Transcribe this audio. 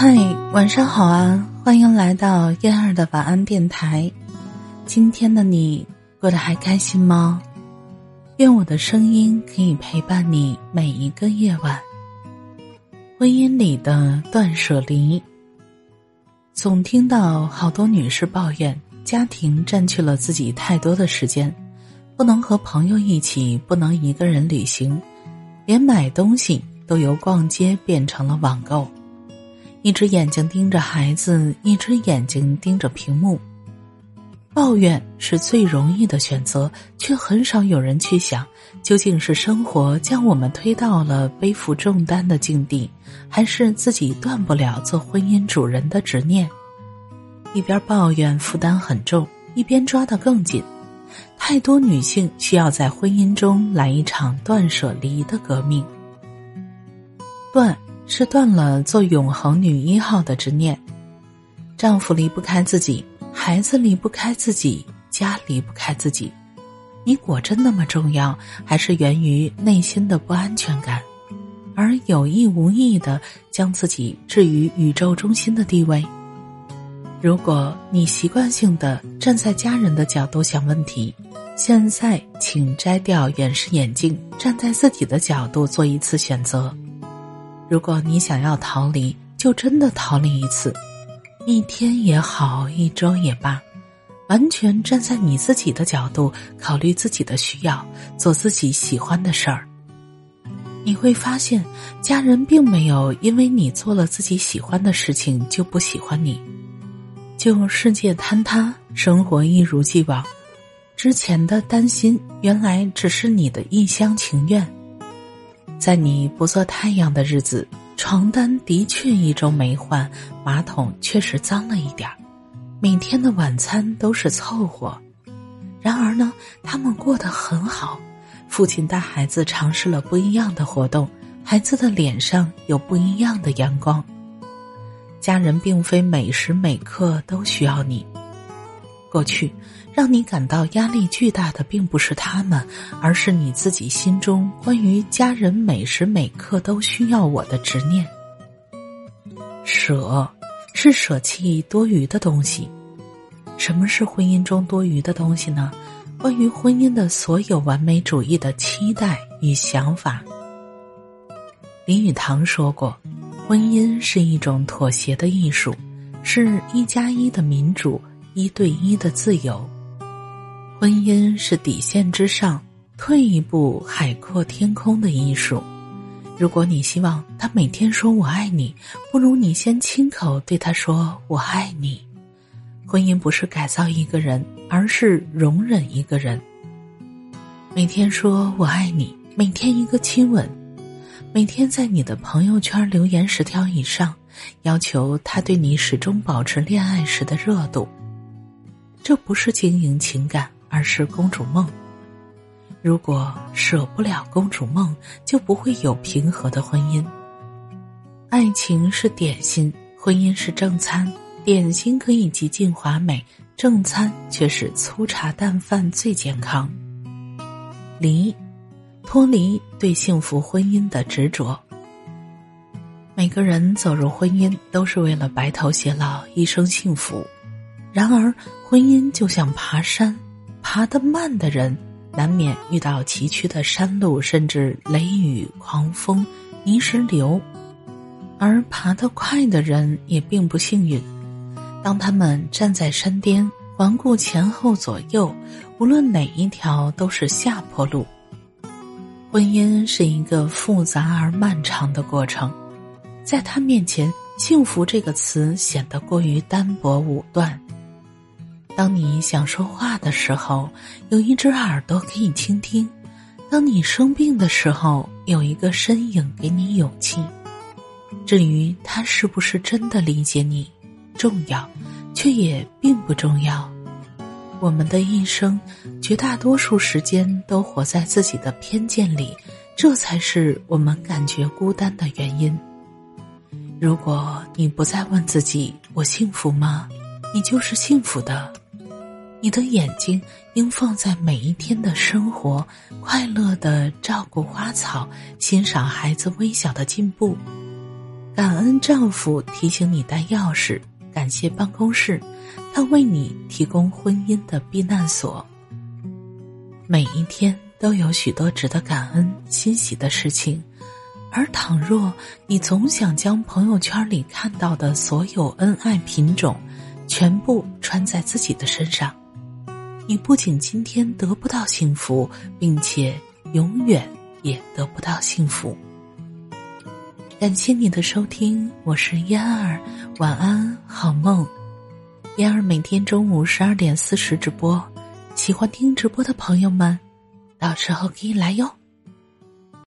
嗨，晚上好啊！欢迎来到燕儿的晚安电台。今天的你过得还开心吗？愿我的声音可以陪伴你每一个夜晚。婚姻里的断舍离，总听到好多女士抱怨家庭占据了自己太多的时间，不能和朋友一起，不能一个人旅行，连买东西都由逛街变成了网购。一只眼睛盯着孩子，一只眼睛盯着屏幕。抱怨是最容易的选择，却很少有人去想，究竟是生活将我们推到了背负重担的境地，还是自己断不了做婚姻主人的执念？一边抱怨负担很重，一边抓得更紧。太多女性需要在婚姻中来一场断舍离的革命。断。是断了做永恒女一号的执念，丈夫离不开自己，孩子离不开自己，家离不开自己，你果真那么重要，还是源于内心的不安全感，而有意无意的将自己置于宇宙中心的地位？如果你习惯性的站在家人的角度想问题，现在请摘掉远视眼镜，站在自己的角度做一次选择。如果你想要逃离，就真的逃离一次，一天也好，一周也罢，完全站在你自己的角度考虑自己的需要，做自己喜欢的事儿。你会发现，家人并没有因为你做了自己喜欢的事情就不喜欢你。就世界坍塌，生活一如既往，之前的担心原来只是你的一厢情愿。在你不做太阳的日子，床单的确一周没换，马桶确实脏了一点儿，每天的晚餐都是凑合。然而呢，他们过得很好。父亲带孩子尝试了不一样的活动，孩子的脸上有不一样的阳光。家人并非每时每刻都需要你。过去。让你感到压力巨大的，并不是他们，而是你自己心中关于家人每时每刻都需要我的执念。舍，是舍弃多余的东西。什么是婚姻中多余的东西呢？关于婚姻的所有完美主义的期待与想法。林语堂说过：“婚姻是一种妥协的艺术，是一加一的民主，一对一的自由。”婚姻是底线之上，退一步海阔天空的艺术。如果你希望他每天说我爱你，不如你先亲口对他说我爱你。婚姻不是改造一个人，而是容忍一个人。每天说我爱你，每天一个亲吻，每天在你的朋友圈留言十条以上，要求他对你始终保持恋爱时的热度。这不是经营情感。而是公主梦。如果舍不了公主梦，就不会有平和的婚姻。爱情是点心，婚姻是正餐。点心可以极尽华美，正餐却是粗茶淡饭最健康。离，脱离对幸福婚姻的执着。每个人走入婚姻都是为了白头偕老，一生幸福。然而，婚姻就像爬山。爬得慢的人，难免遇到崎岖的山路，甚至雷雨、狂风、泥石流；而爬得快的人也并不幸运。当他们站在山巅，环顾前后左右，无论哪一条都是下坡路。婚姻是一个复杂而漫长的过程，在他面前，“幸福”这个词显得过于单薄武断。当你想说话的时候，有一只耳朵可以倾听；当你生病的时候，有一个身影给你勇气。至于他是不是真的理解你，重要，却也并不重要。我们的一生，绝大多数时间都活在自己的偏见里，这才是我们感觉孤单的原因。如果你不再问自己“我幸福吗”，你就是幸福的。你的眼睛应放在每一天的生活，快乐的照顾花草，欣赏孩子微小的进步，感恩丈夫提醒你带钥匙，感谢办公室，他为你提供婚姻的避难所。每一天都有许多值得感恩、欣喜的事情，而倘若你总想将朋友圈里看到的所有恩爱品种全部穿在自己的身上，你不仅今天得不到幸福，并且永远也得不到幸福。感谢你的收听，我是燕儿，晚安，好梦。燕儿每天中午十二点四十直播。喜欢听直播的朋友们，到时候可以来哟。